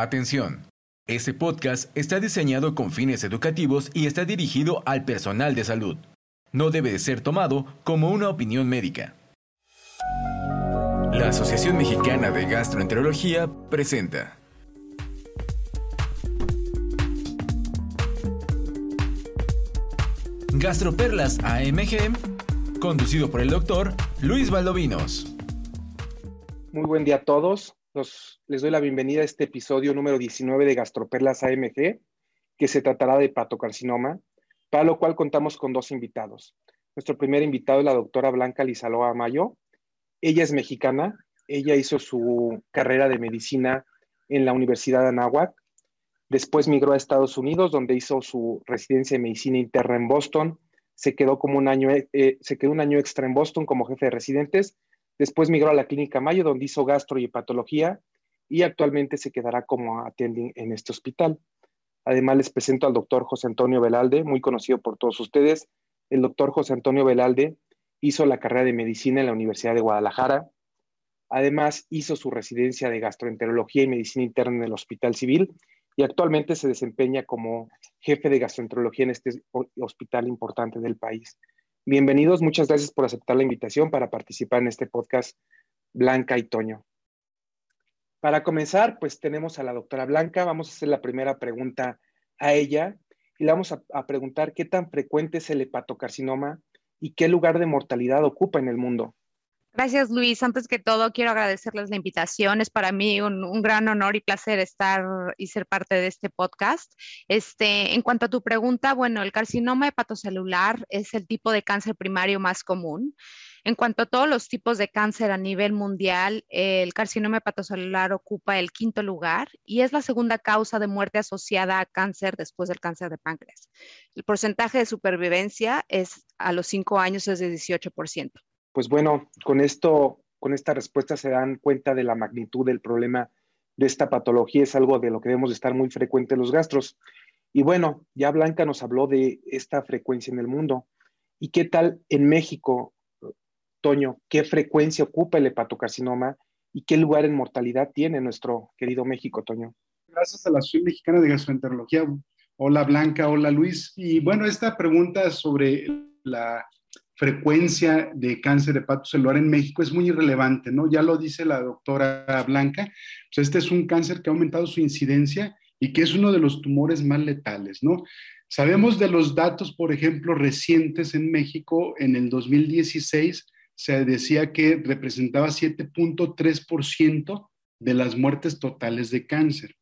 Atención. Este podcast está diseñado con fines educativos y está dirigido al personal de salud. No debe de ser tomado como una opinión médica. La Asociación Mexicana de Gastroenterología presenta. Gastroperlas AMG, conducido por el doctor Luis Valdovinos. Muy buen día a todos les doy la bienvenida a este episodio número 19 de Gastroperlas AMG, que se tratará de hepatocarcinoma, para lo cual contamos con dos invitados. Nuestro primer invitado es la doctora Blanca Lizaloa Mayo. Ella es mexicana, ella hizo su carrera de medicina en la Universidad de Anáhuac, después migró a Estados Unidos, donde hizo su residencia de medicina interna en Boston, se quedó como un año, eh, se quedó un año extra en Boston como jefe de residentes Después migró a la Clínica Mayo, donde hizo gastro y hepatología, y actualmente se quedará como attending en este hospital. Además, les presento al doctor José Antonio Velalde, muy conocido por todos ustedes. El doctor José Antonio Velalde hizo la carrera de medicina en la Universidad de Guadalajara. Además, hizo su residencia de gastroenterología y medicina interna en el Hospital Civil y actualmente se desempeña como jefe de gastroenterología en este hospital importante del país. Bienvenidos, muchas gracias por aceptar la invitación para participar en este podcast Blanca y Toño. Para comenzar, pues tenemos a la doctora Blanca, vamos a hacer la primera pregunta a ella y le vamos a, a preguntar qué tan frecuente es el hepatocarcinoma y qué lugar de mortalidad ocupa en el mundo. Gracias, Luis. Antes que todo, quiero agradecerles la invitación. Es para mí un, gran honor y placer estar y ser parte de este podcast. Este, en cuanto a tu pregunta, bueno, el carcinoma hepatocelular es el tipo de cáncer primario más común. En cuanto a todos los tipos de cáncer a nivel mundial, el carcinoma hepatocelular ocupa el quinto lugar y es la segunda causa de muerte asociada a cáncer después del cáncer de páncreas. El porcentaje de supervivencia es a los cinco años es de 18% pues bueno, con esto, con esta respuesta se dan cuenta de la magnitud del problema de esta patología. Es algo de lo que debemos estar muy frecuente los gastros. Y bueno, ya Blanca nos habló de esta frecuencia en el mundo. ¿Y qué tal en México, Toño? ¿Qué frecuencia ocupa el hepatocarcinoma y qué lugar en mortalidad tiene nuestro querido México, Toño? Gracias a la Asociación Mexicana de Gastroenterología. Hola Blanca, hola Luis. Y bueno, esta pregunta sobre la frecuencia de cáncer hepatocelular en México es muy irrelevante, ¿no? Ya lo dice la doctora Blanca, pues este es un cáncer que ha aumentado su incidencia y que es uno de los tumores más letales, ¿no? Sabemos de los datos, por ejemplo, recientes en México, en el 2016 se decía que representaba 7.3% de las muertes totales de cáncer.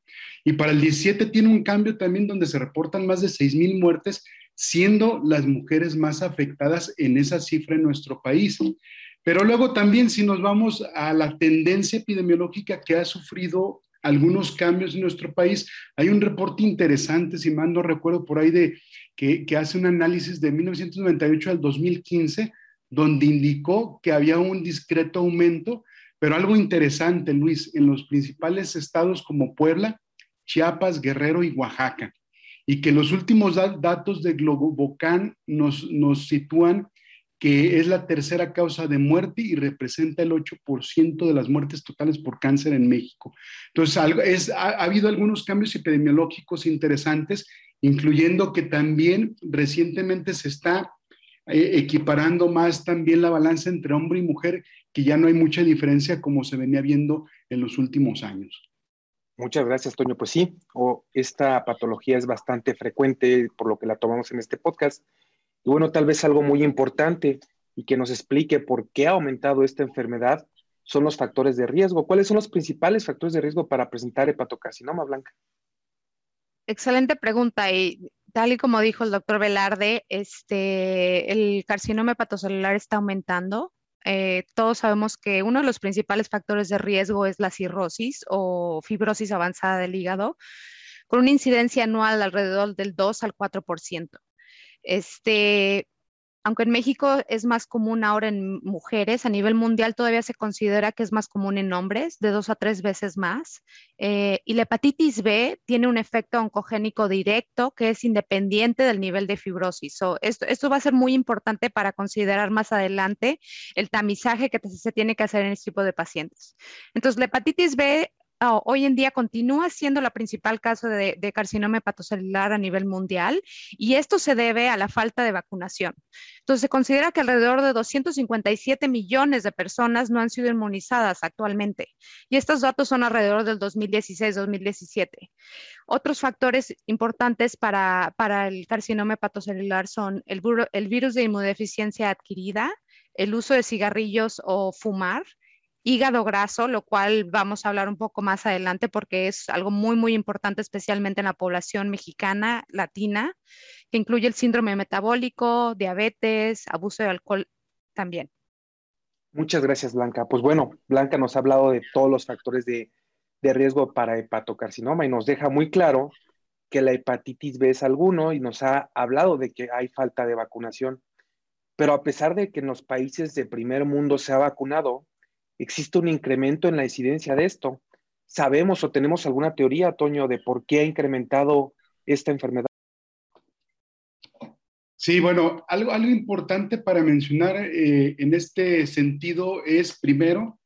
Y para el 17 tiene un cambio también donde se reportan más de 6.000 muertes siendo las mujeres más afectadas en esa cifra en nuestro país. Pero luego también si nos vamos a la tendencia epidemiológica que ha sufrido algunos cambios en nuestro país, hay un reporte interesante, si mal no recuerdo por ahí, de que, que hace un análisis de 1998 al 2015, donde indicó que había un discreto aumento, pero algo interesante, Luis, en los principales estados como Puebla, Chiapas, Guerrero y Oaxaca y que los últimos datos de Globocan nos, nos sitúan que es la tercera causa de muerte y representa el 8% de las muertes totales por cáncer en México. Entonces, es, ha, habido algunos cambios epidemiológicos interesantes, incluyendo que también recientemente se está eh, equiparando más también la balanza entre hombre y mujer, que ya no hay mucha diferencia como se venía viendo en los últimos años. Muchas gracias, Toño. Pues sí, esta patología es bastante frecuente, por lo que la tomamos en este podcast. Y bueno, tal vez algo muy importante y que nos explique por qué ha aumentado esta enfermedad son los factores de riesgo. ¿Cuáles son los principales factores de riesgo para presentar hepatocarcinoma, Blanca? Excelente pregunta. Y tal y como dijo el doctor Velarde, este, el carcinoma hepatocelular está aumentando. Eh, todos sabemos que uno de los principales factores de riesgo es la cirrosis o fibrosis avanzada del hígado, con una incidencia anual alrededor del 2 al 4%. Este, aunque en México es más común ahora en mujeres, a nivel mundial todavía se considera que es más común en hombres, de dos a tres veces más. Eh, y la hepatitis B tiene un efecto oncogénico directo que es independiente del nivel de fibrosis. esto, esto, va a ser muy importante para considerar más adelante el tamizaje que se tiene que hacer en este tipo de pacientes. Entonces, la hepatitis B oh, hoy en día continúa siendo la principal caso de, carcinoma hepatocelular a nivel mundial y esto se debe a la falta de vacunación. Entonces, se considera que alrededor de 257 millones de personas no han sido inmunizadas actualmente y estos datos son alrededor del 2016-2017. Otros factores importantes para, el carcinoma hepatocelular son el virus de inmunodeficiencia adquirida, el uso de cigarrillos o fumar, hígado graso, lo cual vamos a hablar un poco más adelante porque es algo muy, muy importante, especialmente en la población mexicana, latina, que incluye el síndrome metabólico, diabetes, abuso de alcohol también. Muchas gracias, Blanca. Pues bueno, Blanca nos ha hablado de todos los factores de, de riesgo para hepatocarcinoma y nos deja muy claro que la hepatitis B es alguno y nos ha hablado de que hay falta de vacunación. Pero a pesar de que en los países de primer mundo se ha vacunado, existe un incremento en la incidencia de esto. ¿Sabemos o tenemos alguna teoría, Toño, de por qué ha incrementado esta enfermedad? Sí, bueno, algo, algo importante para mencionar eh, en este sentido es, primero,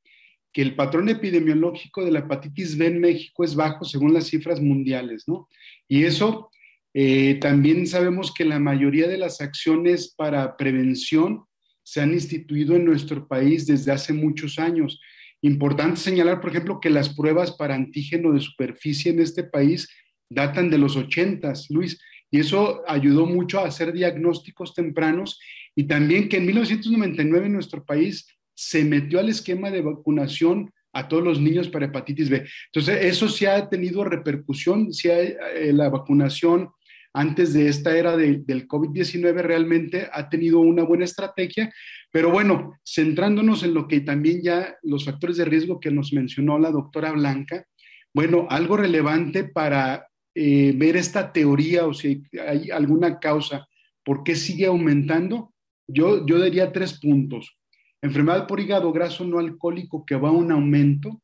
que el patrón epidemiológico de la hepatitis B en México es bajo según las cifras mundiales, ¿no? Y eso eh, también sabemos que la mayoría de las acciones para prevención se han instituido en nuestro país desde hace muchos años. Importante señalar, por ejemplo, que las pruebas para antígeno de superficie en este país datan de los 80, Luis, y eso ayudó mucho a hacer diagnósticos tempranos y también que en 1999 en nuestro país se metió al esquema de vacunación a todos los niños para hepatitis B. Entonces, eso sí ha tenido repercusión, sí eh, la vacunación antes de esta era del COVID-19 realmente ha tenido una buena estrategia, pero bueno, centrándonos en lo que también ya los factores de riesgo que nos mencionó la doctora Blanca, bueno, algo relevante para eh, ver esta teoría o si hay alguna causa, ¿por qué sigue aumentando? Yo, yo diría tres puntos. Enfermedad por hígado graso no alcohólico que va a un aumento,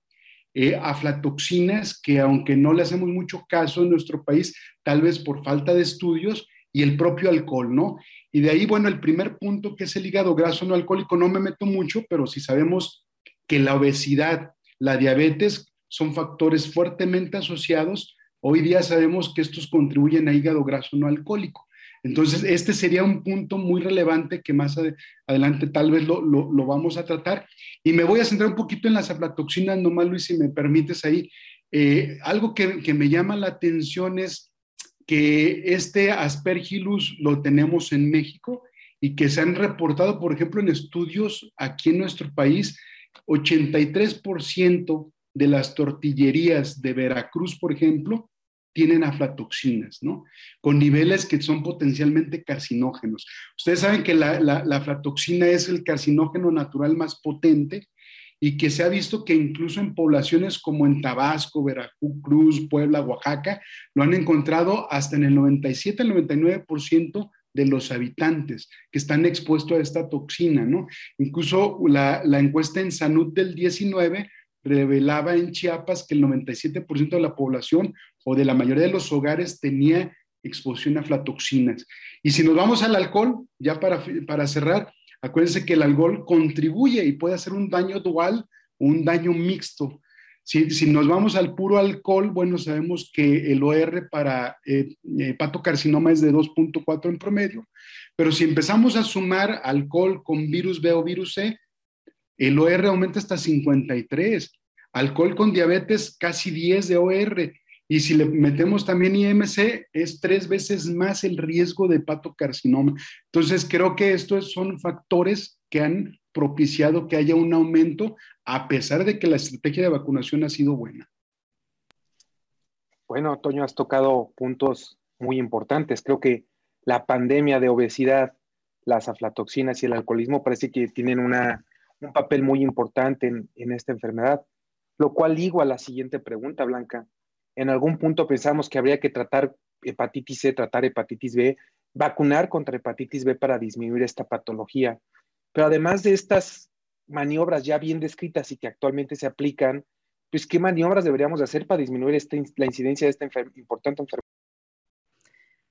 eh, aflatoxinas, que aunque no le hacemos mucho caso en nuestro país, tal vez por falta de estudios, y el propio alcohol, ¿no? Y de ahí, bueno, el primer punto que es el hígado graso no alcohólico, no me meto mucho, pero si sabemos que la obesidad, la diabetes son factores fuertemente asociados, hoy día sabemos que estos contribuyen a hígado graso no alcohólico. Entonces, este sería un punto muy relevante que más adelante tal vez lo, vamos a tratar. Y me voy a centrar un poquito en las aflatoxinas, nomás Luis, si me permites ahí. Eh, algo que, que, me llama la atención es que este aspergillus lo tenemos en México y que se han reportado, por ejemplo, en estudios aquí en nuestro país, 83% de las tortillerías de Veracruz, por ejemplo, tienen aflatoxinas, ¿no? Con niveles que son potencialmente carcinógenos. Ustedes saben que la, la, aflatoxina es el carcinógeno natural más potente y que se ha visto que incluso en poblaciones como en Tabasco, Veracruz, Puebla, Oaxaca, lo han encontrado hasta en el 97 al 99% de los habitantes que están expuestos a esta toxina, ¿no? Incluso la, la encuesta en Salud del 19 revelaba en Chiapas que el 97% de la población o de la mayoría de los hogares tenía exposición a aflatoxinas. Y si nos vamos al alcohol, ya para, para cerrar, acuérdense que el alcohol contribuye y puede hacer un daño dual o un daño mixto. Si, si, nos vamos al puro alcohol, bueno, sabemos que el OR para eh, hepatocarcinoma es de 2.4 en promedio, pero si empezamos a sumar alcohol con virus B o virus C, el OR aumenta hasta 53. Alcohol con diabetes, casi 10 de OR. Y si le metemos también IMC, es tres veces más el riesgo de hepatocarcinoma. Entonces, creo que estos son factores que han propiciado que haya un aumento, a pesar de que la estrategia de vacunación ha sido buena. Bueno, Toño, has tocado puntos muy importantes. Creo que la pandemia de obesidad, las aflatoxinas y el alcoholismo parece que tienen una un papel muy importante en, esta enfermedad, lo cual ligo a la siguiente pregunta, Blanca. En algún punto pensamos que habría que tratar hepatitis C, tratar hepatitis B, vacunar contra hepatitis B para disminuir esta patología. Pero además de estas maniobras ya bien descritas y que actualmente se aplican, pues qué maniobras deberíamos hacer para disminuir este, la incidencia de esta importante enfermedad.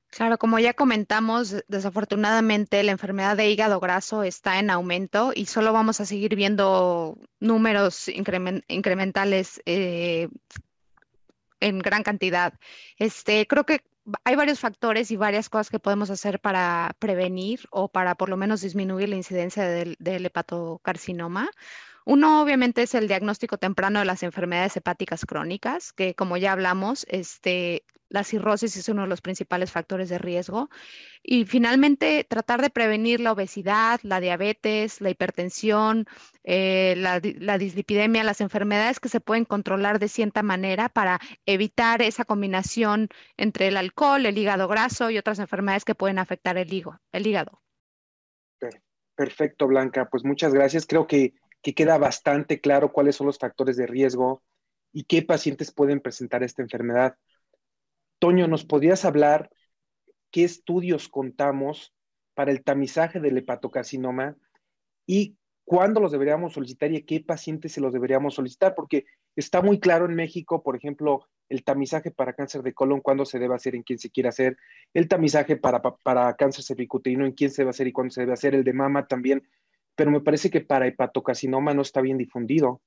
Claro, como ya comentamos, desafortunadamente la enfermedad de hígado graso está en aumento y solo vamos a seguir viendo números incrementales eh, en gran cantidad. Este, creo que hay varios factores y varias cosas que podemos hacer para prevenir o para por lo menos disminuir la incidencia del, hepatocarcinoma. Uno, obviamente, es el diagnóstico temprano de las enfermedades hepáticas crónicas, que como ya hablamos, este, la cirrosis es uno de los principales factores de riesgo. Y finalmente, tratar de prevenir la obesidad, la diabetes, la hipertensión, eh, la, dislipidemia, las enfermedades que se pueden controlar de cierta manera para evitar esa combinación entre el alcohol, el hígado graso y otras enfermedades que pueden afectar el hígado. Perfecto, Blanca. Pues muchas gracias. Creo que queda bastante claro cuáles son los factores de riesgo y qué pacientes pueden presentar esta enfermedad. Toño, ¿nos podrías hablar qué estudios contamos para el tamizaje del hepatocarcinoma y cuándo los deberíamos solicitar y a qué pacientes se los deberíamos solicitar? Porque está muy claro en México, por ejemplo, el tamizaje para cáncer de colon, cuándo se debe hacer, en quién se quiere hacer, el tamizaje para, para cáncer cervicuterino, en quién se debe hacer y cuándo se debe hacer, el de mama también pero me parece que para hepatocarcinoma no está bien difundido.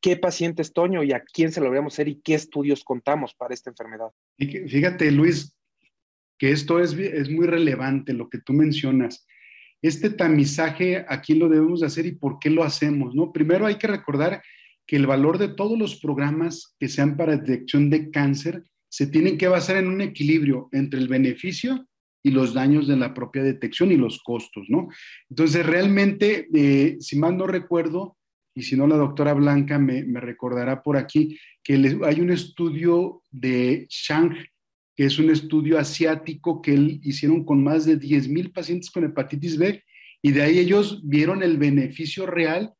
¿Qué pacientes, Toño, y a quién se lo deberíamos hacer y qué estudios contamos para esta enfermedad? Fíjate, Luis, que esto es, es muy relevante, lo que tú mencionas. Este tamizaje, aquí lo debemos hacer y por qué lo hacemos? ¿no? Primero hay que recordar que el valor de todos los programas que sean para detección de cáncer se tienen que basar en un equilibrio entre el beneficio y los daños de la propia detección y los costos, ¿no? Entonces, realmente, eh, si mal no recuerdo, y si no la doctora Blanca me, recordará por aquí, que hay un estudio de Shang, que es un estudio asiático que él hicieron con más de 10 mil pacientes con hepatitis B, y de ahí ellos vieron el beneficio real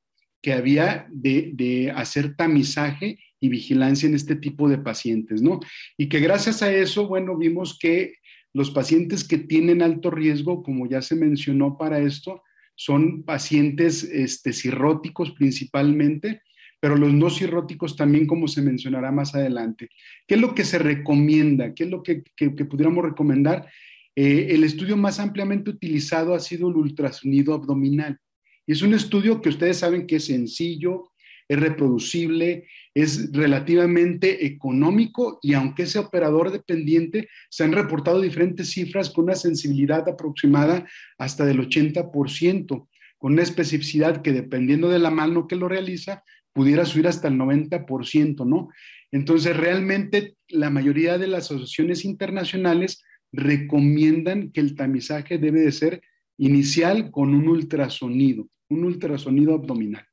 que había de hacer tamizaje y vigilancia en este tipo de pacientes, ¿no? Y que gracias a eso, bueno, vimos que los pacientes que tienen alto riesgo, como ya se mencionó para esto, son pacientes este, cirróticos principalmente, pero los no cirróticos también, como se mencionará más adelante. ¿Qué es lo que se recomienda? ¿Qué es lo que, pudiéramos recomendar? Eh, el estudio más ampliamente utilizado ha sido el ultrasonido abdominal. Y es un estudio que ustedes saben que es sencillo, es reproducible, es relativamente económico y aunque ese operador dependiente, se han reportado diferentes cifras con una sensibilidad aproximada hasta del 80%, con una especificidad que dependiendo de la mano que lo realiza, pudiera subir hasta el 90%, ¿no? Entonces, realmente la mayoría de las asociaciones internacionales recomiendan que el tamizaje debe de ser inicial con un ultrasonido, un ultrasonido abdominal.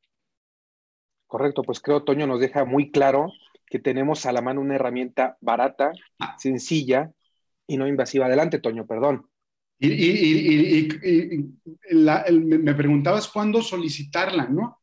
Correcto, pues creo Toño nos deja muy claro que tenemos a la mano una herramienta barata, sencilla y no invasiva. Adelante, Toño, perdón. Y, me preguntabas cuándo solicitarla, ¿no?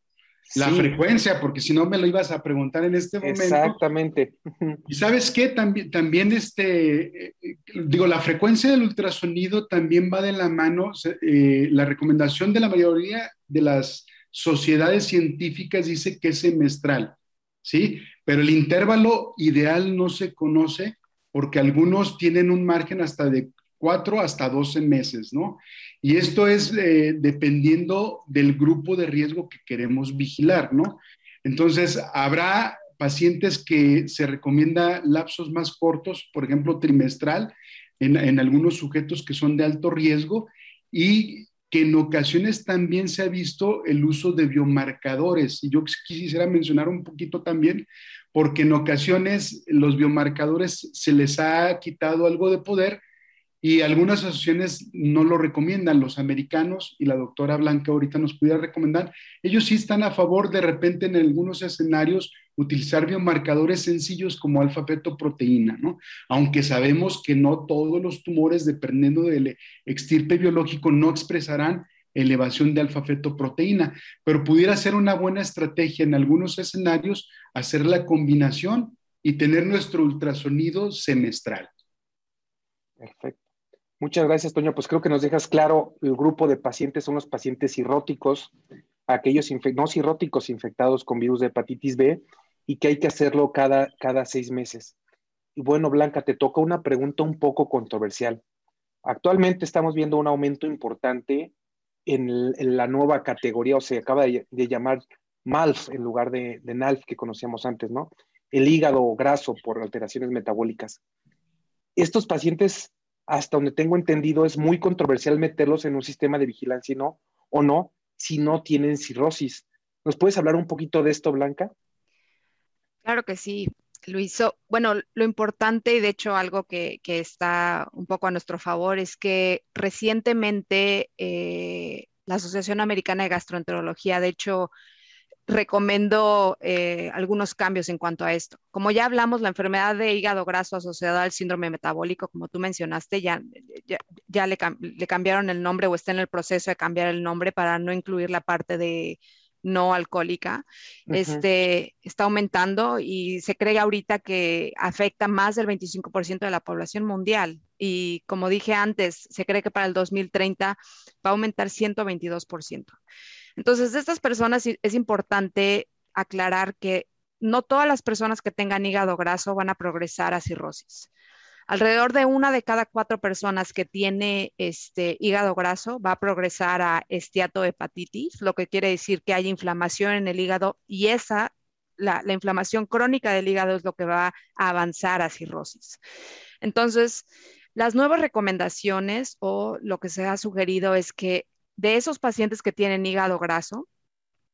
La frecuencia, porque si no me lo ibas a preguntar en este momento. Exactamente. Y sabes qué, también, también este, eh, digo, la frecuencia del ultrasonido también va de la mano, eh, la recomendación de la mayoría de las sociedades científicas dice que es semestral, ¿sí? Pero el intervalo ideal no se conoce porque algunos tienen un margen hasta de 4 hasta 12 meses, ¿no? Y esto es eh, dependiendo del grupo de riesgo que queremos vigilar, ¿no? Entonces, habrá pacientes que se recomienda lapsos más cortos, por ejemplo, trimestral, en, en algunos sujetos que son de alto riesgo y que en ocasiones también se ha visto el uso de biomarcadores. Y yo quisiera mencionar un poquito también, porque en ocasiones los biomarcadores se les ha quitado algo de poder y algunas asociaciones no lo recomiendan. Los americanos, y la doctora Blanca ahorita nos pudiera recomendar, ellos sí están a favor de repente en algunos escenarios utilizar biomarcadores sencillos como alfa-fetoproteína, ¿no? Aunque sabemos que no todos los tumores, dependiendo del extirpe biológico, no expresarán elevación de alfa-fetoproteína, pero pudiera ser una buena estrategia en algunos escenarios hacer la combinación y tener nuestro ultrasonido semestral. Perfecto. Muchas gracias, Toño. Pues creo que nos dejas claro, el grupo de pacientes son los pacientes cirróticos, aquellos no cirróticos infectados con virus de hepatitis B y que hay que hacerlo cada, cada seis meses. Y bueno, Blanca, te toca una pregunta un poco controversial. Actualmente estamos viendo un aumento importante en, la nueva categoría, o se acaba de, llamar MALF en lugar de, de, NALF que conocíamos antes, ¿no? el hígado graso por alteraciones metabólicas. Estos pacientes, hasta donde tengo entendido, es muy controversial meterlos en un sistema de vigilancia no, o no, si no tienen cirrosis. ¿Nos puedes hablar un poquito de esto, Blanca? Claro que sí. Luis, bueno, lo importante y de hecho algo que, está un poco a nuestro favor es que recientemente eh, la Asociación Americana de Gastroenterología, de hecho, recomendó eh, algunos cambios en cuanto a esto. Como ya hablamos, la enfermedad de hígado graso asociada al síndrome metabólico, como tú mencionaste, ya, ya, le, le, cambiaron el nombre o está en el proceso de cambiar el nombre para no incluir la parte de no alcohólica, este, está aumentando y se cree ahorita que afecta más del 25% de la población mundial. Y como dije antes, se cree que para el 2030 va a aumentar 122%. Entonces, de estas personas es importante aclarar que no todas las personas que tengan hígado graso van a progresar a cirrosis. Alrededor de una de cada cuatro personas que tiene este hígado graso va a progresar a esteatohepatitis, lo que quiere decir que hay inflamación en el hígado y esa, la inflamación crónica del hígado es lo que va a avanzar a cirrosis. Entonces, las nuevas recomendaciones o lo que se ha sugerido es que de esos pacientes que tienen hígado graso,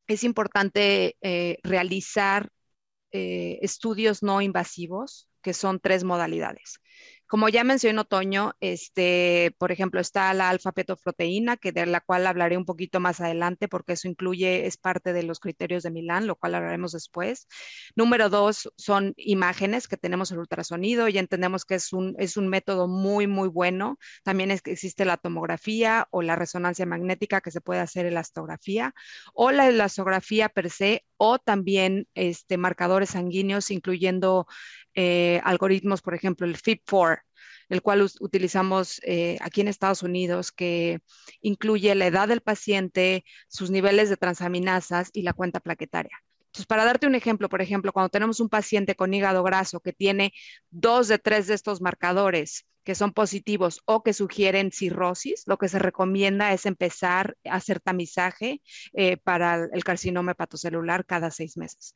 es importante eh, realizar eh, estudios no invasivos, que son tres modalidades. Como ya mencionó Toño, este, por ejemplo, está la alfa-fetoproteína, de la cual hablaré un poquito más adelante, porque eso incluye, es parte de los criterios de Milán, lo cual hablaremos después. Número dos son imágenes, que tenemos el ultrasonido, y entendemos que es un, es un método muy, muy bueno. También es existe la tomografía o la resonancia magnética que se puede hacer en la astografía, o la elastografía per se, o también este, marcadores sanguíneos, incluyendo eh, algoritmos, por ejemplo, el FIP4, el cual utilizamos eh, aquí en Estados Unidos, que incluye la edad del paciente, sus niveles de transaminasas y la cuenta plaquetaria. Entonces, para darte un ejemplo, por ejemplo, cuando tenemos un paciente con hígado graso que tiene dos de tres de estos marcadores que son positivos o que sugieren cirrosis, lo que se recomienda es empezar a hacer tamizaje eh, para el carcinoma hepatocelular cada seis meses.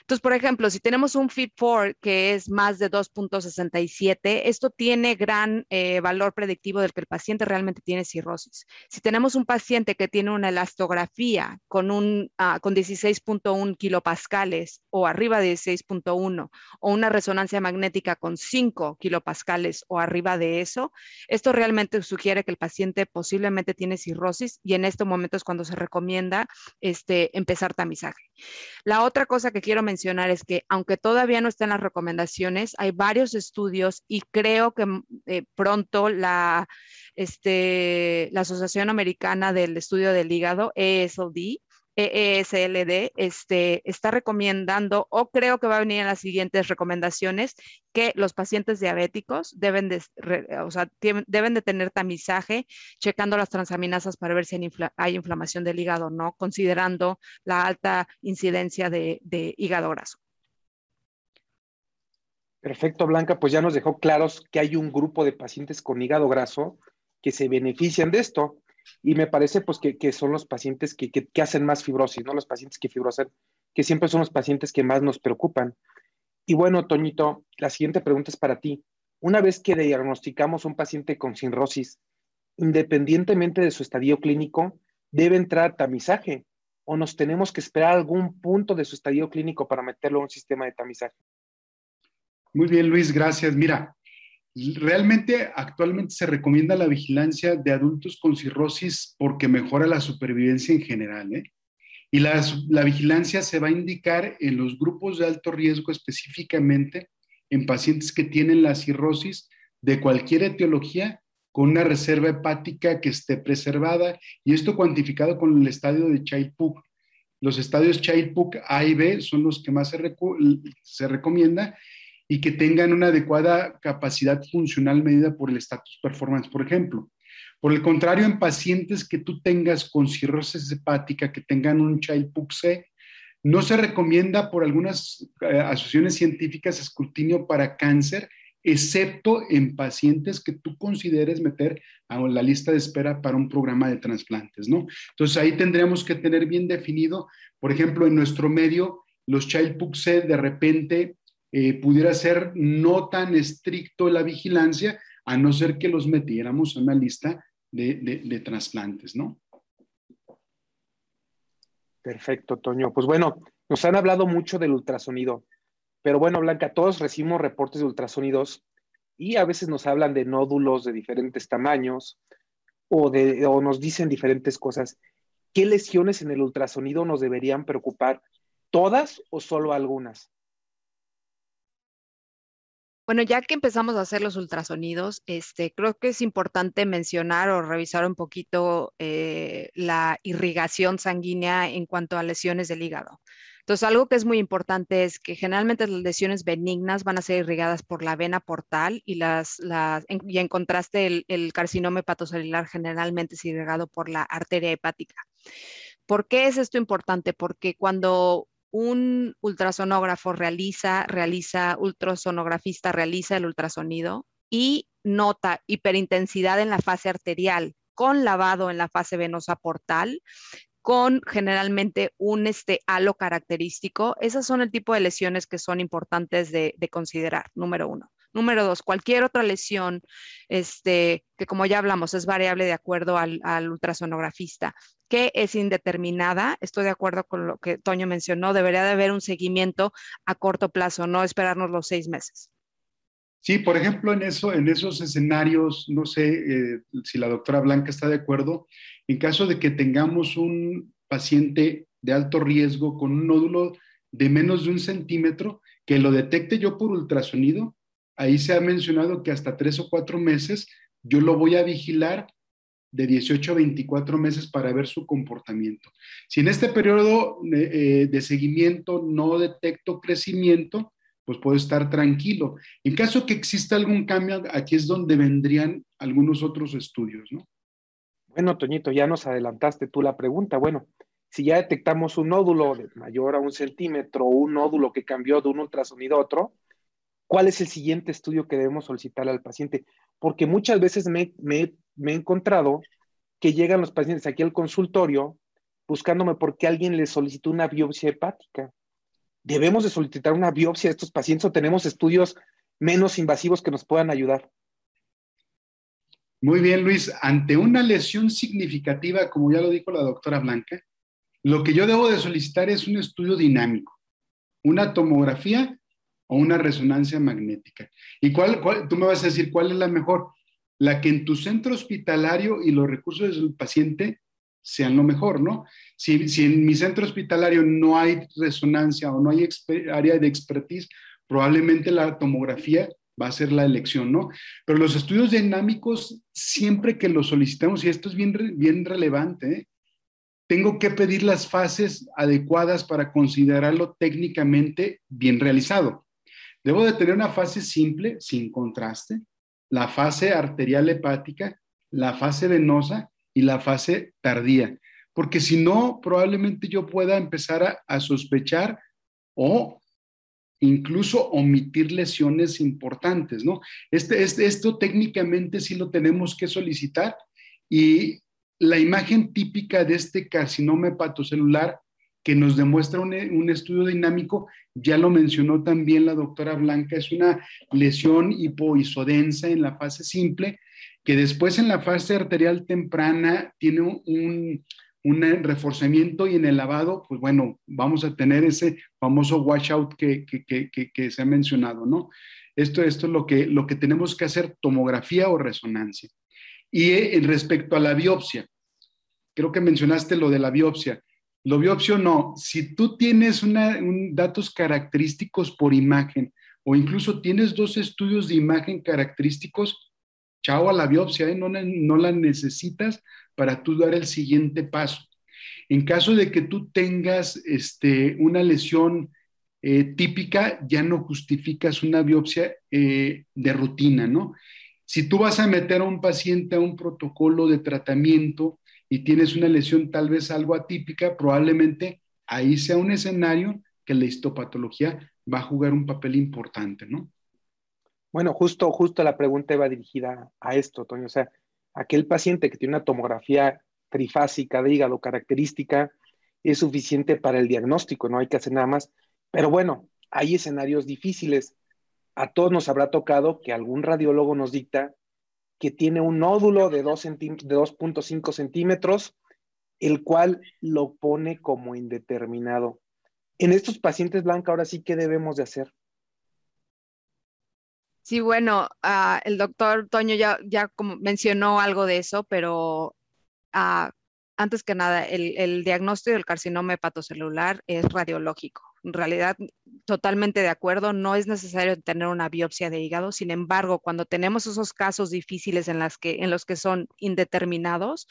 Entonces, por ejemplo, si tenemos un FIT4 que es más de 2.67, esto tiene gran eh, valor predictivo del que el paciente realmente tiene cirrosis. Si tenemos un paciente que tiene una elastografía con, uh, con 16.1 kilopascales o arriba de 16.1 o una resonancia magnética con 5 kilopascales o arriba de eso, esto realmente sugiere que el paciente posiblemente tiene cirrosis y en este momento es cuando se recomienda este, empezar tamizaje. La otra cosa que quiero mencionar mencionar es que aunque todavía no están las recomendaciones, hay varios estudios y creo que mm, eh, pronto la, este, la Asociación Americana del Estudio del Hígado, ESLD, ESLD este, está recomendando o creo que va a venir en las siguientes recomendaciones que los pacientes diabéticos deben de, deben de tener tamizaje checando las transaminasas para ver si hay, inflamación del hígado o no, considerando la alta incidencia de, de hígado graso. Perfecto, Blanca, pues ya nos dejó claros que hay un grupo de pacientes con hígado graso que se benefician de esto. Y me parece pues que, son los pacientes que, hacen más fibrosis, ¿no? Los pacientes que fibrosan, que siempre son los pacientes que más nos preocupan. Y bueno, Toñito, la siguiente pregunta es para ti. Una vez que diagnosticamos un paciente con cirrosis, independientemente de su estadio clínico, debe entrar tamizaje o nos tenemos que esperar algún punto de su estadio clínico para meterlo en un sistema de tamizaje. Muy bien, Luis, gracias. Mira, Realmente actualmente se recomienda la vigilancia de adultos con cirrosis porque mejora la supervivencia en general. ¿eh? Y la, la, vigilancia se va a indicar en los grupos de alto riesgo específicamente en pacientes que tienen la cirrosis de cualquier etiología con una reserva hepática que esté preservada y esto cuantificado con el estadio de Child-Pugh. Los estadios Child-Pugh A y B son los que más se, se recomienda y que tengan una adecuada capacidad funcional medida por el status performance, por ejemplo. Por el contrario, en pacientes que tú tengas con cirrosis hepática, que tengan un Child-Pugh C, no se recomienda por algunas eh, asociaciones científicas escrutinio para cáncer, excepto en pacientes que tú consideres meter a la lista de espera para un programa de trasplantes, ¿no? Entonces ahí tendríamos que tener bien definido, por ejemplo, en nuestro medio, los Child-Pugh C de repente eh, pudiera ser no tan estricto la vigilancia, a no ser que los metiéramos en una lista de, de trasplantes, ¿no? Perfecto, Toño. Pues bueno, nos han hablado mucho del ultrasonido, pero bueno, Blanca, todos recibimos reportes de ultrasonidos y a veces nos hablan de nódulos de diferentes tamaños o, de, o nos dicen diferentes cosas. ¿Qué lesiones en el ultrasonido nos deberían preocupar? ¿Todas o solo algunas? Bueno, ya que empezamos a hacer los ultrasonidos, este, creo que es importante mencionar o revisar un poquito eh, la irrigación sanguínea en cuanto a lesiones del hígado. Entonces, algo que es muy importante es que generalmente las lesiones benignas van a ser irrigadas por la vena portal y, las, en, y en contraste el, el carcinoma hepatocelular generalmente es irrigado por la arteria hepática. ¿Por qué es esto importante? Porque cuando un ultrasonógrafo realiza, realiza, ultrasonografista realiza el ultrasonido y nota hiperintensidad en la fase arterial con lavado en la fase venosa portal, con generalmente un este, halo característico. Esas son el tipo de lesiones que son importantes de, de considerar, número uno. Número dos, cualquier otra lesión, este, que como ya hablamos, es variable de acuerdo al, ultrasonografista, que es indeterminada, estoy de acuerdo con lo que Toño mencionó, debería de haber un seguimiento a corto plazo, no esperarnos los seis meses. Sí, por ejemplo, en, eso, en esos escenarios, no sé eh, si la doctora Blanca está de acuerdo, en caso de que tengamos un paciente de alto riesgo con un nódulo de menos de un centímetro, que lo detecte yo por ultrasonido, ahí se ha mencionado que hasta tres o cuatro meses yo lo voy a vigilar de 18 a 24 meses para ver su comportamiento. Si en este periodo de, eh, de seguimiento no detecto crecimiento, pues puedo estar tranquilo. En caso que exista algún cambio, aquí es donde vendrían algunos otros estudios, ¿no? Bueno, Toñito, ya nos adelantaste tú la pregunta. Bueno, si ya detectamos un nódulo mayor a un centímetro un nódulo que cambió de un ultrasonido a otro, ¿cuál es el siguiente estudio que debemos solicitar al paciente? Porque muchas veces me, he encontrado que llegan los pacientes aquí al consultorio buscándome porque alguien les solicitó una biopsia hepática debemos de solicitar una biopsia de estos pacientes o tenemos estudios menos invasivos que nos puedan ayudar. Muy bien, Luis. Ante una lesión significativa, como ya lo dijo la doctora Blanca, lo que yo debo de solicitar es un estudio dinámico, una tomografía o una resonancia magnética. ¿Y cuál, cuál, tú me vas a decir cuál es la mejor? La que en tu centro hospitalario y los recursos del paciente sean lo mejor, ¿no? Si, si, en mi centro hospitalario no hay resonancia o no hay área de expertise, probablemente la tomografía va a ser la elección, ¿no? Pero los estudios dinámicos, siempre que los solicitamos, y esto es bien, bien relevante, ¿eh? tengo que pedir las fases adecuadas para considerarlo técnicamente bien realizado. Debo de tener una fase simple, sin contraste, la fase arterial hepática, la fase venosa y la fase tardía, porque si no, probablemente yo pueda empezar a, sospechar o incluso omitir lesiones importantes, ¿no? Este, este, esto técnicamente sí lo tenemos que solicitar y la imagen típica de este carcinoma hepatocelular que nos demuestra un, un, estudio dinámico, ya lo mencionó también la doctora Blanca, es una lesión hipoisodensa en la fase simple que después en la fase arterial temprana tiene un, un reforzamiento y en el lavado, pues bueno, vamos a tener ese famoso washout que, que, que, que, se ha mencionado, ¿no? Esto, esto es lo que, lo que tenemos que hacer, tomografía o resonancia. Y eh, respecto a la biopsia, creo que mencionaste lo de la biopsia. Lo biopsio no, si tú tienes datos característicos por imagen o incluso tienes dos estudios de imagen característicos, chao a la biopsia, ¿eh? no, no la necesitas para tú dar el siguiente paso. En caso de que tú tengas este, una lesión eh, típica, ya no justificas una biopsia eh, de rutina, ¿no? Si tú vas a meter a un paciente a un protocolo de tratamiento y tienes una lesión tal vez algo atípica, probablemente ahí sea un escenario que la histopatología va a jugar un papel importante, ¿no? Bueno, justo, justo la pregunta iba dirigida a esto, Toño. O sea, aquel paciente que tiene una tomografía trifásica de hígado característica es suficiente para el diagnóstico, no hay que hacer nada más. Pero bueno, hay escenarios difíciles. A todos nos habrá tocado que algún radiólogo nos dicta que tiene un nódulo de 2.5 centímetros, el cual lo pone como indeterminado. En estos pacientes blancos, ahora sí, ¿qué debemos de hacer? Sí, bueno, uh, el doctor Toño ya, ya como mencionó algo de eso, pero uh, antes que nada, el, el, diagnóstico del carcinoma hepatocelular es radiológico. En realidad, totalmente de acuerdo, no es necesario tener una biopsia de hígado. Sin embargo, cuando tenemos esos casos difíciles en, los que son indeterminados,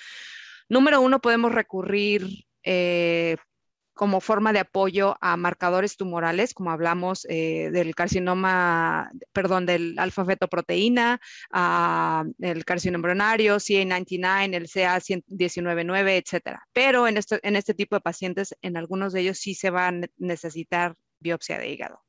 número uno, podemos recurrir eh, como forma de apoyo a marcadores tumorales, como hablamos eh, del carcinoma, perdón, del alfa-fetoproteína, el carcinoma embrionario, CA99, el CA199, etcétera. Pero en este, en este tipo de pacientes, en algunos de ellos sí se va a necesitar biopsia de hígado.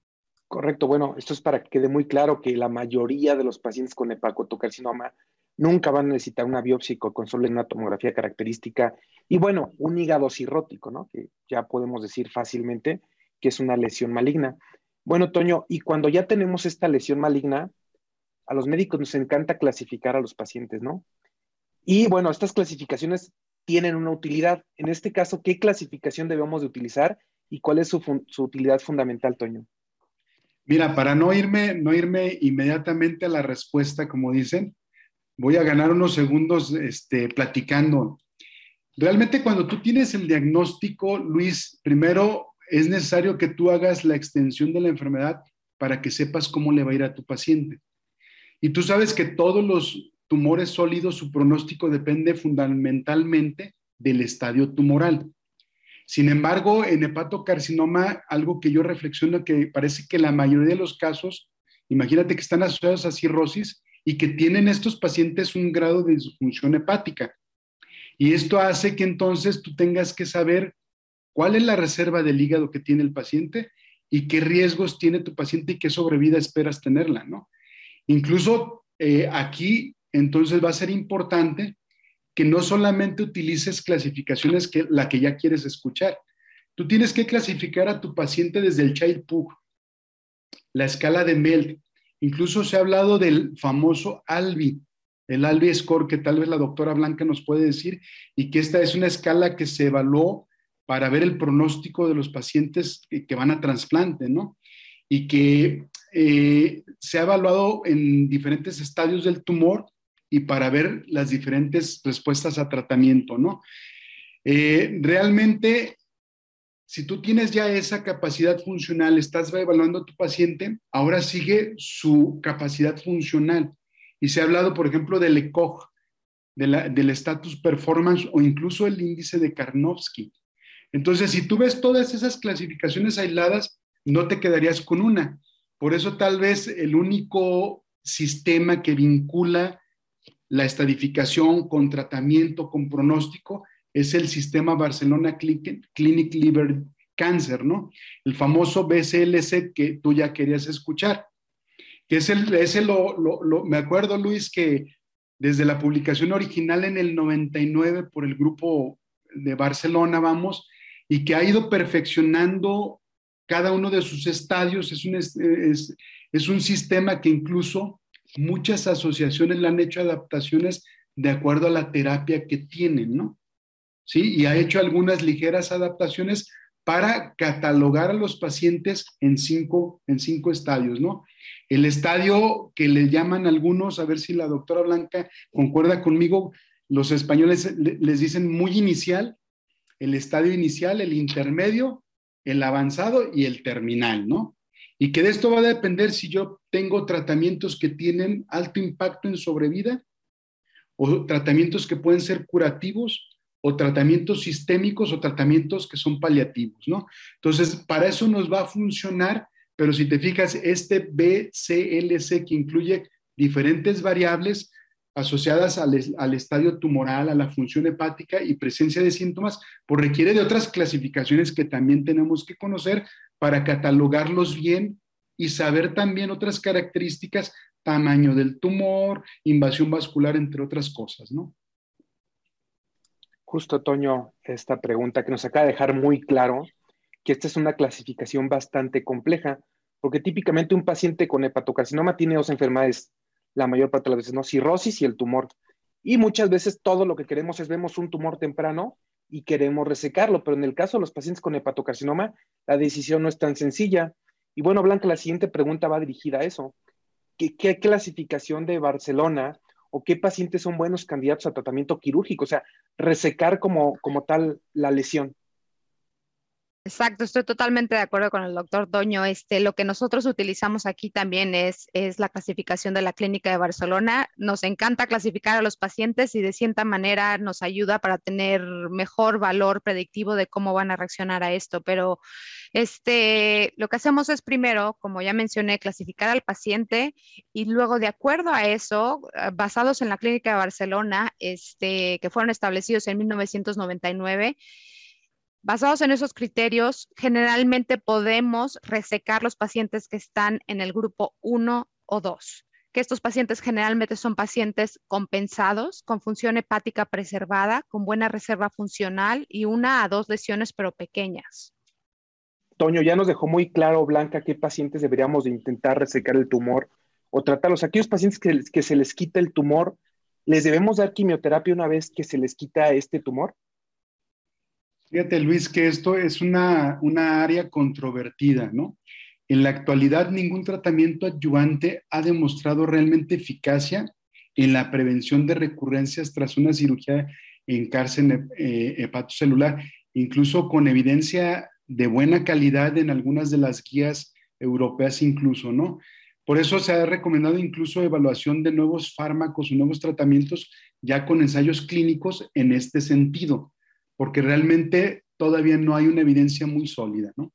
Correcto, bueno, esto es para que quede muy claro que la mayoría de los pacientes con hepatocarcinoma nunca van a necesitar una biopsia con solo una tomografía característica y bueno, un hígado cirrótico, ¿no? Que ya podemos decir fácilmente que es una lesión maligna. Bueno, Toño, y cuando ya tenemos esta lesión maligna, a los médicos nos encanta clasificar a los pacientes, ¿no? Y bueno, estas clasificaciones tienen una utilidad. En este caso, ¿qué clasificación debemos de utilizar y cuál es su, su utilidad fundamental, Toño? Mira, para no irme, no irme inmediatamente a la respuesta, como dicen, voy a ganar unos segundos este, platicando. Realmente cuando tú tienes el diagnóstico, Luis, primero es necesario que tú hagas la extensión de la enfermedad para que sepas cómo le va a ir a tu paciente. Y tú sabes que todos los tumores sólidos, su pronóstico depende fundamentalmente del estadio tumoral. Sin embargo, en hepatocarcinoma, algo que yo reflexiono que parece que la mayoría de los casos, imagínate que están asociados a cirrosis, y que tienen estos pacientes un grado de disfunción hepática. Y esto hace que entonces tú tengas que saber cuál es la reserva del hígado que tiene el paciente y qué riesgos tiene tu paciente y qué sobrevida esperas tenerla, ¿no? Incluso eh, aquí entonces va a ser importante que no solamente utilices clasificaciones que la que ya quieres escuchar. Tú tienes que clasificar a tu paciente desde el Child Pug, la escala de Melt, Incluso se ha hablado del famoso ALBI, el ALBI score que tal vez la doctora Blanca nos puede decir, y que esta es una escala que se evaluó para ver el pronóstico de los pacientes que, van a trasplante, ¿no? Y que eh, se ha evaluado en diferentes estadios del tumor y para ver las diferentes respuestas a tratamiento, ¿no? Eh, realmente si tú tienes ya esa capacidad funcional, estás evaluando a tu paciente, ahora sigue su capacidad funcional. Y se ha hablado, por ejemplo, del ECOG, del status performance o incluso el índice de Karnofsky. Entonces, si tú ves todas esas clasificaciones aisladas, no te quedarías con una. Por eso tal vez el único sistema que vincula la estadificación con tratamiento, con pronóstico, es el sistema Barcelona Clinic Liver Cancer, ¿no? El famoso BCLC que tú ya querías escuchar. Que es el, me acuerdo, Luis, que desde la publicación original en el 99 por el grupo de Barcelona, vamos, y que ha ido perfeccionando cada uno de sus estadios. Es un, es, es un sistema que incluso muchas asociaciones le han hecho adaptaciones de acuerdo a la terapia que tienen, ¿no? ¿Sí? Y ha hecho algunas ligeras adaptaciones para catalogar a los pacientes en cinco, en cinco estadios, ¿no? El estadio que le llaman algunos, a ver si la doctora Blanca concuerda conmigo, los españoles les dicen muy inicial, el estadio inicial, el intermedio, el avanzado y el terminal, ¿no? Y que de esto va a depender si yo tengo tratamientos que tienen alto impacto en sobrevida o tratamientos que pueden ser curativos o tratamientos sistémicos o tratamientos que son paliativos, ¿no? Entonces, para eso nos va a funcionar, pero si te fijas, este BCLC que incluye diferentes variables asociadas al, al, estadio tumoral, a la función hepática y presencia de síntomas, pues requiere de otras clasificaciones que también tenemos que conocer para catalogarlos bien y saber también otras características, tamaño del tumor, invasión vascular, entre otras cosas, ¿no? Justo, Toño, esta pregunta que nos acaba de dejar muy claro que esta es una clasificación bastante compleja, porque típicamente un paciente con hepatocarcinoma tiene dos enfermedades, la mayor parte de las veces, ¿no? Cirrosis y el tumor. Y muchas veces todo lo que queremos es vemos un tumor temprano y queremos resecarlo, pero en el caso de los pacientes con hepatocarcinoma, la decisión no es tan sencilla. Y bueno, Blanca, la siguiente pregunta va dirigida a eso. ¿Qué, qué clasificación de Barcelona o qué pacientes son buenos candidatos a tratamiento quirúrgico? O sea, resecar como, como tal la lesión. Exacto, estoy totalmente de acuerdo con el doctor Doño. Este, lo que nosotros utilizamos aquí también es, es la clasificación de la Clínica de Barcelona. Nos encanta clasificar a los pacientes y de cierta manera nos ayuda para tener mejor valor predictivo de cómo van a reaccionar a esto. Pero este, lo que hacemos es primero, como ya mencioné, clasificar al paciente y luego de acuerdo a eso, eh, basados en la Clínica de Barcelona, este, que fueron establecidos en 1999, Basados en esos criterios, generalmente podemos resecar los pacientes que están en el grupo 1 o 2, que estos pacientes generalmente son pacientes compensados, con función hepática preservada, con buena reserva funcional y una a dos lesiones pero pequeñas. Toño, ya nos dejó muy claro, Blanca, qué pacientes deberíamos de intentar resecar el tumor o tratarlos. Aquellos pacientes que, que se les quita el tumor, ¿les debemos dar quimioterapia una vez que se les quita este tumor? Fíjate, Luis, que esto es una, área controvertida, ¿no? En la actualidad, ningún tratamiento adyuvante ha demostrado realmente eficacia en la prevención de recurrencias tras una cirugía en cárcel eh, hepatocelular, incluso con evidencia de buena calidad en algunas de las guías europeas incluso, ¿no? Por eso se ha recomendado incluso evaluación de nuevos fármacos o nuevos tratamientos ya con ensayos clínicos en este sentido porque realmente todavía no hay una evidencia muy sólida, ¿no?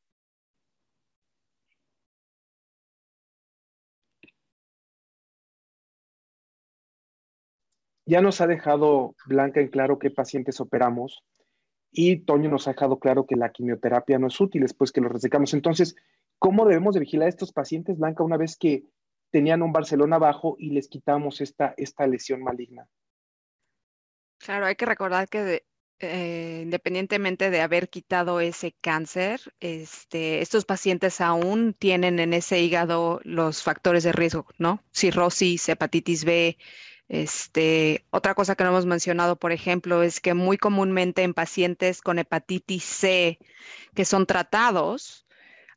Ya nos ha dejado Blanca en claro qué pacientes operamos y Toño nos ha dejado claro que la quimioterapia no es útil después que los resecamos. Entonces, ¿cómo debemos de vigilar a estos pacientes, Blanca, una vez que tenían un Barcelona bajo y les quitamos esta, esta lesión maligna? Claro, hay que recordar que eh, independientemente de haber quitado ese cáncer, este, estos pacientes aún tienen en ese hígado los factores de riesgo, ¿no? Cirrosis, hepatitis B. Este, otra cosa que no hemos mencionado, por ejemplo, es que muy comúnmente en pacientes con hepatitis C que son tratados,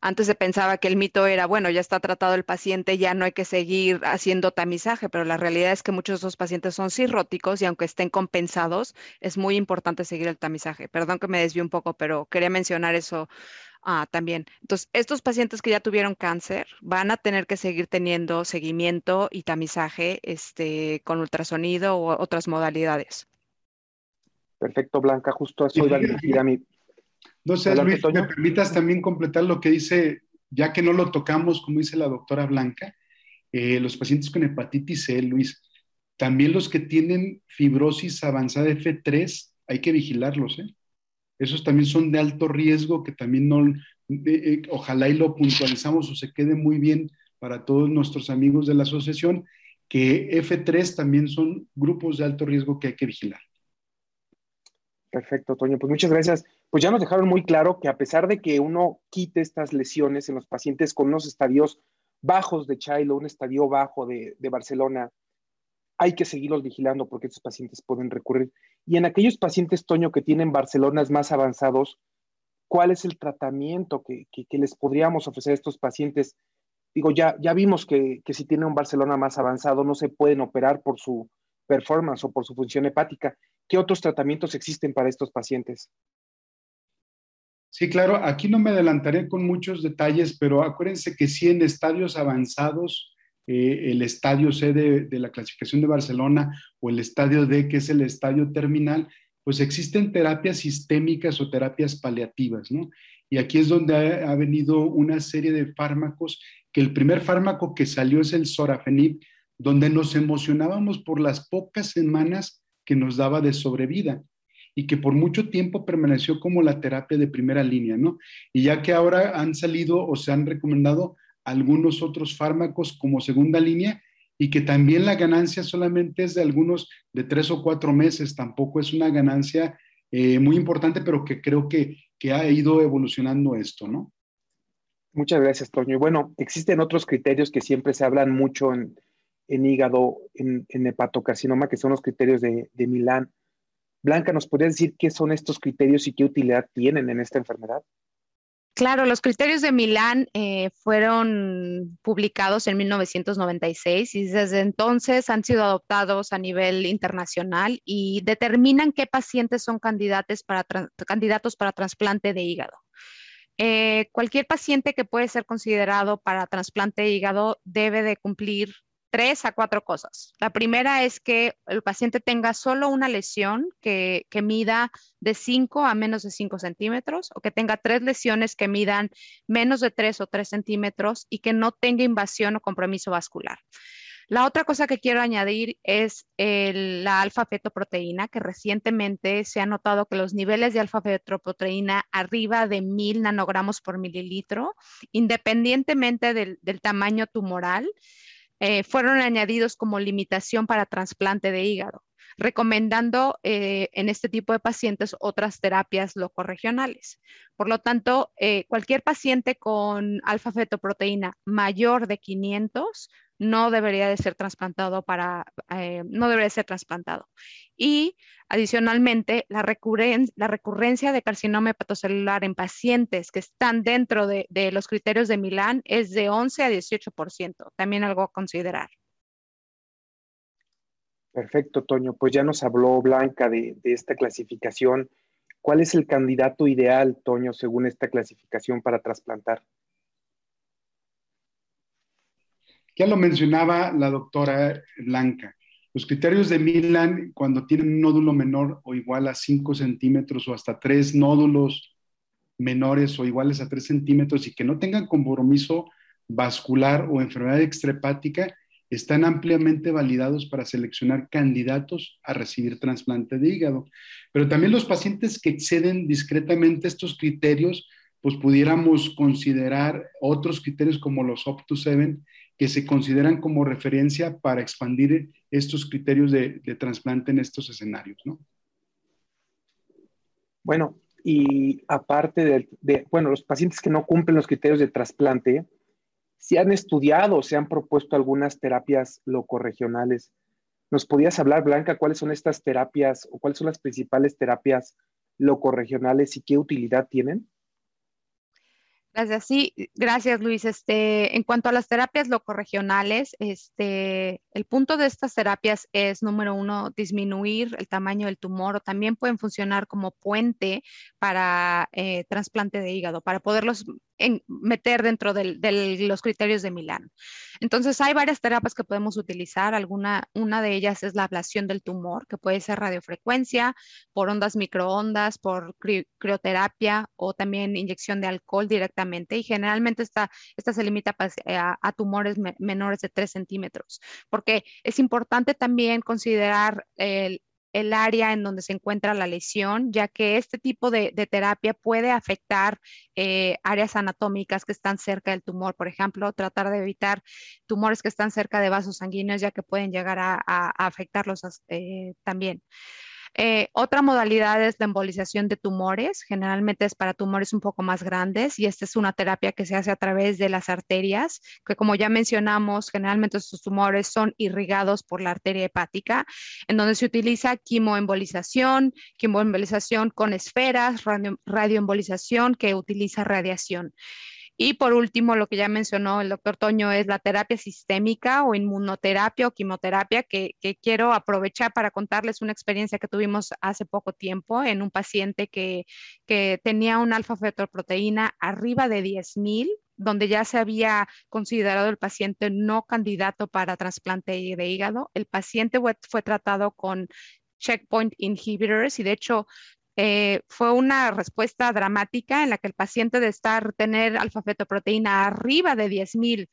antes se pensaba que el mito era, bueno, ya está tratado el paciente, ya no hay que seguir haciendo tamizaje, pero la realidad es que muchos de esos pacientes son cirróticos y aunque estén compensados, es muy importante seguir el tamizaje. Perdón que me desvío un poco, pero quería mencionar eso ah, también. Entonces, estos pacientes que ya tuvieron cáncer van a tener que seguir teniendo seguimiento y tamizaje este, con ultrasonido u otras modalidades. Perfecto, Blanca, justo eso iba a dirigir a mi, no sé, Luis, me permitas también completar lo que dice, ya que no lo tocamos, como dice la doctora Blanca, eh, los pacientes con hepatitis C, Luis, también los que tienen fibrosis avanzada F3, hay que vigilarlos, ¿eh? Esos también son de alto riesgo, que también no, eh, eh, ojalá y lo puntualizamos o se quede muy bien para todos nuestros amigos de la asociación, que F3 también son grupos de alto riesgo que hay que vigilar. Perfecto, Toño. Pues muchas gracias. Pues ya nos dejaron muy claro que a pesar de que uno quite estas lesiones en los pacientes con unos estadios bajos de Chilo, un estadio bajo de, Barcelona, hay que seguirlos vigilando porque estos pacientes pueden recurrir. Y en aquellos pacientes, Toño, que tienen Barcelonas más avanzados, ¿cuál es el tratamiento que, les podríamos ofrecer a estos pacientes? Digo, ya, ya vimos que, que si tienen un Barcelona más avanzado no se pueden operar por su performance o por su función hepática. ¿Qué otros tratamientos existen para estos pacientes? Sí, claro, aquí no me adelantaré con muchos detalles, pero acuérdense que sí en estadios avanzados, eh, el estadio C de, la clasificación de Barcelona o el estadio D, que es el estadio terminal, pues existen terapias sistémicas o terapias paliativas, ¿no? Y aquí es donde ha, ha, venido una serie de fármacos, que el primer fármaco que salió es el sorafenib, donde nos emocionábamos por las pocas semanas que nos daba de sobrevida y que por mucho tiempo permaneció como la terapia de primera línea, ¿no? Y ya que ahora han salido o se han recomendado algunos otros fármacos como segunda línea y que también la ganancia solamente es de algunos de tres o cuatro meses, tampoco es una ganancia eh, muy importante, pero que creo que, que ha ido evolucionando esto, ¿no? Muchas gracias, Toño. Y bueno, existen otros criterios que siempre se hablan mucho en, hígado, en, hepatocarcinoma, que son los criterios de, de Milán. Blanca, ¿nos podrías decir qué son estos criterios y qué utilidad tienen en esta enfermedad? Claro, los criterios de Milán eh, fueron publicados en 1996 y desde entonces han sido adoptados a nivel internacional y determinan qué pacientes son candidatos para, candidatos para trasplante de hígado. Eh, cualquier paciente que puede ser considerado para trasplante de hígado debe de cumplir tres a cuatro cosas. La primera es que el paciente tenga solo una lesión que, mida de 5 a menos de 5 centímetros o que tenga tres lesiones que midan menos de 3 o 3 centímetros y que no tenga invasión o compromiso vascular. La otra cosa que quiero añadir es la alfa-fetoproteína, que recientemente se ha notado que los niveles de alfa-fetoproteína arriba de 1000 nanogramos por mililitro, independientemente del tamaño tumoral, eh, fueron añadidos como limitación para trasplante de hígado, recomendando eh, en este tipo de pacientes otras terapias locorregionales. Por lo tanto, eh, cualquier paciente con alfa-fetoproteína mayor de 500 no debería de ser trasplantado para, eh, no debería ser trasplantado. Y adicionalmente, la, la recurrencia de carcinoma hepatocelular en pacientes que están dentro de, los criterios de Milán es de 11 a 18%, también algo a considerar. Perfecto, Toño. Pues ya nos habló Blanca de, de esta clasificación. ¿Cuál es el candidato ideal, Toño, según esta clasificación para trasplantar? Ya lo mencionaba la doctora Blanca. Los criterios de Milan, cuando tienen un nódulo menor o igual a 5 centímetros o hasta tres nódulos menores o iguales a 3 centímetros y que no tengan compromiso vascular o enfermedad extrahepática, están ampliamente validados para seleccionar candidatos a recibir trasplante de hígado. Pero también los pacientes que exceden discretamente estos criterios, pues pudiéramos considerar otros criterios como los OP2-7 que se consideran como referencia para expandir estos criterios de, trasplante en estos escenarios, ¿no? Bueno, y aparte de, bueno, los pacientes que no cumplen los criterios de trasplante, si han estudiado, se han propuesto algunas terapias locorregionales. ¿Nos podías hablar, Blanca, cuáles son estas terapias o cuáles son las principales terapias locorregionales y qué utilidad tienen? Gracias, sí, gracias Luis. Este, en cuanto a las terapias locorregionales, este, el punto de estas terapias es, número uno, disminuir el tamaño del tumor o también pueden funcionar como puente para eh, trasplante de hígado, para poderlos meter dentro de los criterios de Milán. Entonces, hay varias terapias que podemos utilizar. Alguna, una de ellas es la ablación del tumor, que puede ser radiofrecuencia, por ondas microondas, por crioterapia o también inyección de alcohol directamente. Y generalmente esta, se limita a, a tumores menores de 3 centímetros, porque es importante también considerar el, el área en donde se encuentra la lesión, ya que este tipo de, terapia puede afectar eh, áreas anatómicas que están cerca del tumor. Por ejemplo, tratar de evitar tumores que están cerca de vasos sanguíneos, ya que pueden llegar a, afectarlos eh, también. Eh, otra modalidad es la embolización de tumores, generalmente es para tumores un poco más grandes y esta es una terapia que se hace a través de las arterias, que como ya mencionamos, generalmente estos tumores son irrigados por la arteria hepática, en donde se utiliza quimoembolización, quimoembolización con esferas, radioembolización que utiliza radiación. Y por último, lo que ya mencionó el doctor Toño es la terapia sistémica o inmunoterapia o quimioterapia, que, quiero aprovechar para contarles una experiencia que tuvimos hace poco tiempo en un paciente que, tenía un alfa-fetoproteína arriba de 10.000 donde ya se había considerado el paciente no candidato para trasplante de hígado. El paciente fue tratado con checkpoint inhibitors y de hecho eh, fue una respuesta dramática en la que el paciente de estar, tener alfa-fetoproteína arriba de 10.000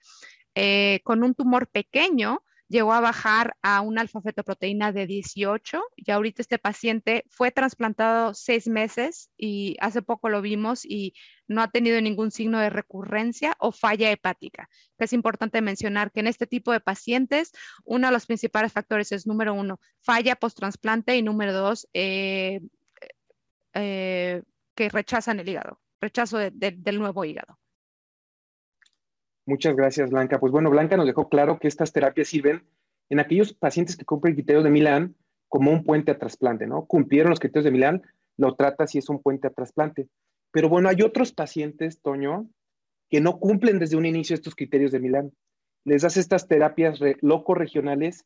eh, con un tumor pequeño, llegó a bajar a una alfa-fetoproteína de 18 y ahorita este paciente fue trasplantado seis meses y hace poco lo vimos y no ha tenido ningún signo de recurrencia o falla hepática. Es importante mencionar que en este tipo de pacientes, uno de los principales factores es, número uno, falla post-trasplante y número dos, eh, eh, que rechazan el hígado, rechazo del nuevo hígado. Muchas gracias, Blanca. Pues bueno, Blanca nos dejó claro que estas terapias sirven en aquellos pacientes que cumplen criterios de Milán como un puente a trasplante, ¿no? Cumplieron los criterios de Milán, lo trata si es un puente a trasplante. Pero bueno, hay otros pacientes, Toño, que no cumplen desde un inicio estos criterios de Milán. Les das estas terapias loco regionales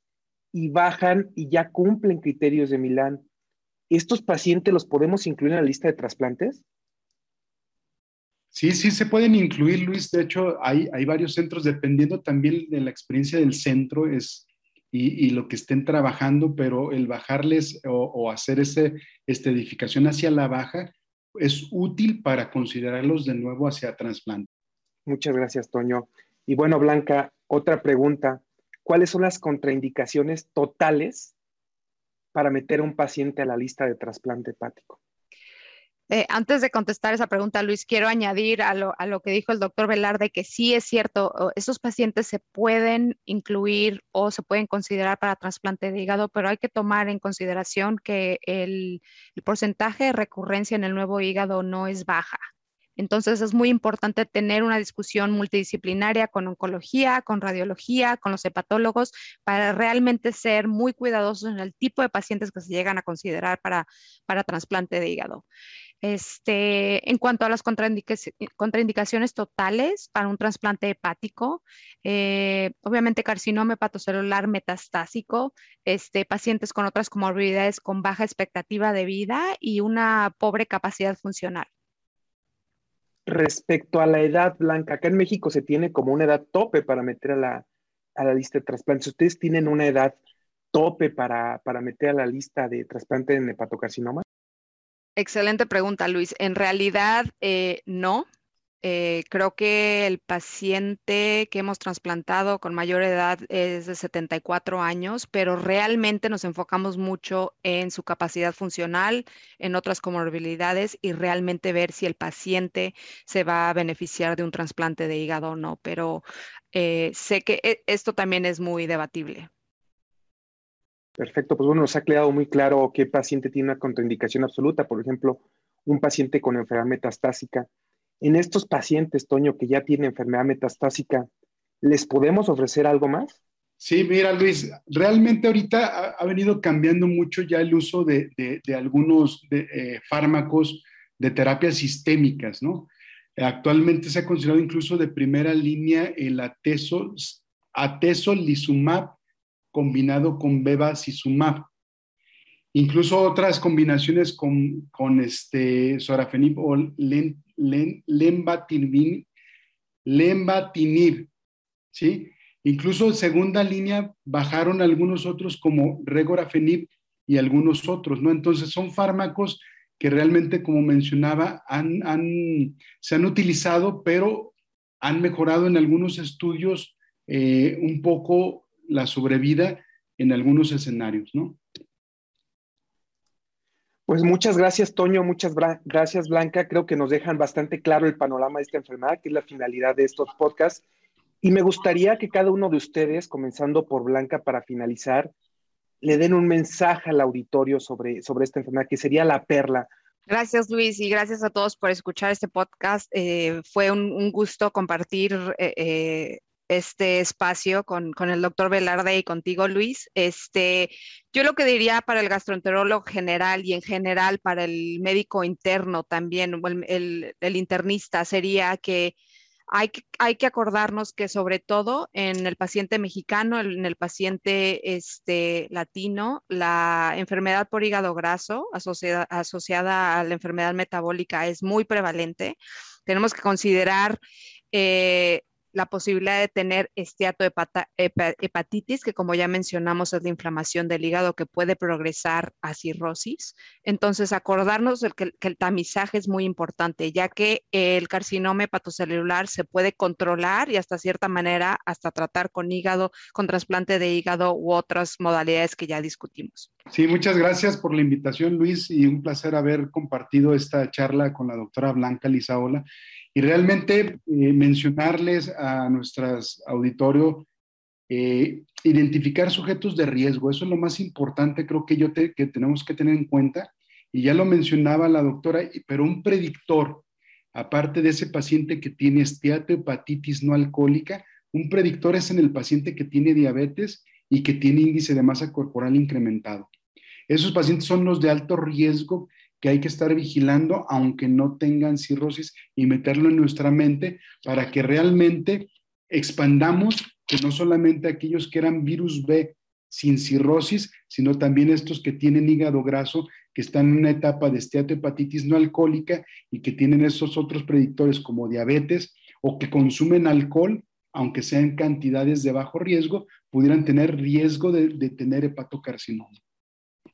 y bajan y ya cumplen criterios de Milán. ¿Estos pacientes los podemos incluir en la lista de trasplantes? Sí, sí se pueden incluir, Luis. De hecho, hay, hay varios centros, dependiendo también de la experiencia del centro es, y, lo que estén trabajando, pero el bajarles o, hacer ese, esta edificación hacia la baja es útil para considerarlos de nuevo hacia trasplante. Muchas gracias, Toño. Y bueno, Blanca, otra pregunta. ¿Cuáles son las contraindicaciones totales para meter a un paciente a la lista de trasplante hepático? Eh, antes de contestar esa pregunta, Luis, quiero añadir a lo, a lo, que dijo el doctor Velarde que sí es cierto, esos pacientes se pueden incluir o se pueden considerar para trasplante de hígado, pero hay que tomar en consideración que el, el porcentaje de recurrencia en el nuevo hígado no es baja. Entonces es muy importante tener una discusión multidisciplinaria con oncología, con radiología, con los hepatólogos, para realmente ser muy cuidadosos en el tipo de pacientes que se llegan a considerar para, para trasplante de hígado. Este, en cuanto a las contraindicaciones totales para un trasplante hepático, eh, obviamente carcinoma hepatocelular metastásico, este, pacientes con otras comorbilidades con baja expectativa de vida y una pobre capacidad funcional. Respecto a la edad blanca, acá en México se tiene como una edad tope para meter a la, a la lista de trasplantes. ¿Ustedes tienen una edad tope para, para meter a la lista de trasplante en hepatocarcinoma? Excelente pregunta, Luis. En realidad, eh, no. Eh, creo que el paciente que hemos trasplantado con mayor edad es de 74 años, pero realmente nos enfocamos mucho en su capacidad funcional, en otras comorbilidades y realmente ver si el paciente se va a beneficiar de un trasplante de hígado o no. Pero eh, sé que e, esto también es muy debatible. Perfecto, pues bueno, nos ha quedado muy claro qué paciente tiene una contraindicación absoluta, por ejemplo, un paciente con enfermedad metastásica. En estos pacientes, Toño, que ya tienen enfermedad metastásica, ¿les podemos ofrecer algo más? Sí, mira, Luis, realmente ahorita ha, venido cambiando mucho ya el uso de, algunos eh, fármacos de terapias sistémicas, ¿no? Actualmente se ha considerado incluso de primera línea el ateso, atezolizumab combinado con bevacizumab. Incluso otras combinaciones con, con este sorafenib o len, lenvatinib, ¿sí? Incluso en segunda línea bajaron algunos otros como regorafenib y algunos otros, ¿no? Entonces son fármacos que realmente, como mencionaba, han, se han utilizado, pero han mejorado en algunos estudios eh, un poco la sobrevida en algunos escenarios, ¿no? Pues muchas gracias, Toño, muchas gracias, Blanca. Creo que nos dejan bastante claro el panorama de esta enfermedad, que es la finalidad de estos podcasts. Y me gustaría que cada uno de ustedes, comenzando por Blanca para finalizar, le den un mensaje al auditorio sobre, sobre esta enfermedad, que sería la perla. Gracias, Luis, y gracias a todos por escuchar este podcast. Eh, fue un, gusto compartir eh, eh, este espacio con, el doctor Velarde y contigo, Luis. Este, yo lo que diría para el gastroenterólogo general y en general para el médico interno también, el, el, internista, sería que hay, hay, que acordarnos que sobre todo en el paciente mexicano, en el paciente este, latino, la enfermedad por hígado graso asociada, asociada a la enfermedad metabólica es muy prevalente. Tenemos que considerar eh, la posibilidad de tener esteatohepatitis, que como ya mencionamos es la inflamación del hígado que puede progresar a cirrosis. Entonces, acordarnos de que, el tamizaje es muy importante, ya que el carcinoma hepatocelular se puede controlar y hasta cierta manera hasta tratar con hígado, con trasplante de hígado u otras modalidades que ya discutimos. Sí, muchas gracias por la invitación, Luis, y un placer haber compartido esta charla con la doctora Blanca Lizaola. Y realmente eh, mencionarles a nuestras auditorio, eh, identificar sujetos de riesgo, eso es lo más importante, creo que, yo que tenemos que tener en cuenta. Y ya lo mencionaba la doctora, pero un predictor aparte de ese paciente que tiene esteatohepatitis no alcohólica, un predictor es en el paciente que tiene diabetes y que tiene índice de masa corporal incrementado. Esos pacientes son los de alto riesgo que hay que estar vigilando aunque no tengan cirrosis y meterlo en nuestra mente para que realmente expandamos que no solamente aquellos que eran virus B sin cirrosis, sino también estos que tienen hígado graso, que están en una etapa de esteatohepatitis no alcohólica y que tienen esos otros predictores como diabetes o que consumen alcohol, aunque sean cantidades de bajo riesgo, pudieran tener riesgo de, de tener hepatocarcinoma.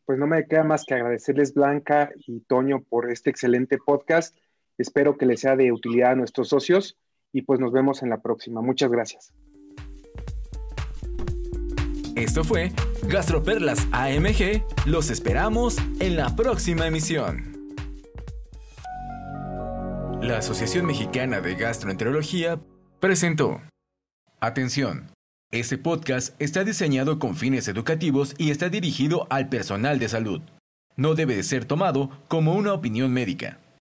Pues no me queda más que agradecerles Blanca y Toño por este excelente podcast. Espero que les sea de utilidad a nuestros socios y pues nos vemos en la próxima. Muchas gracias. Esto fue Gastroperlas AMG. Los esperamos en la próxima emisión. La Asociación Mexicana de Gastroenterología presentó. Atención. Este podcast está diseñado con fines educativos y está dirigido al personal de salud. No debe de ser tomado como una opinión médica.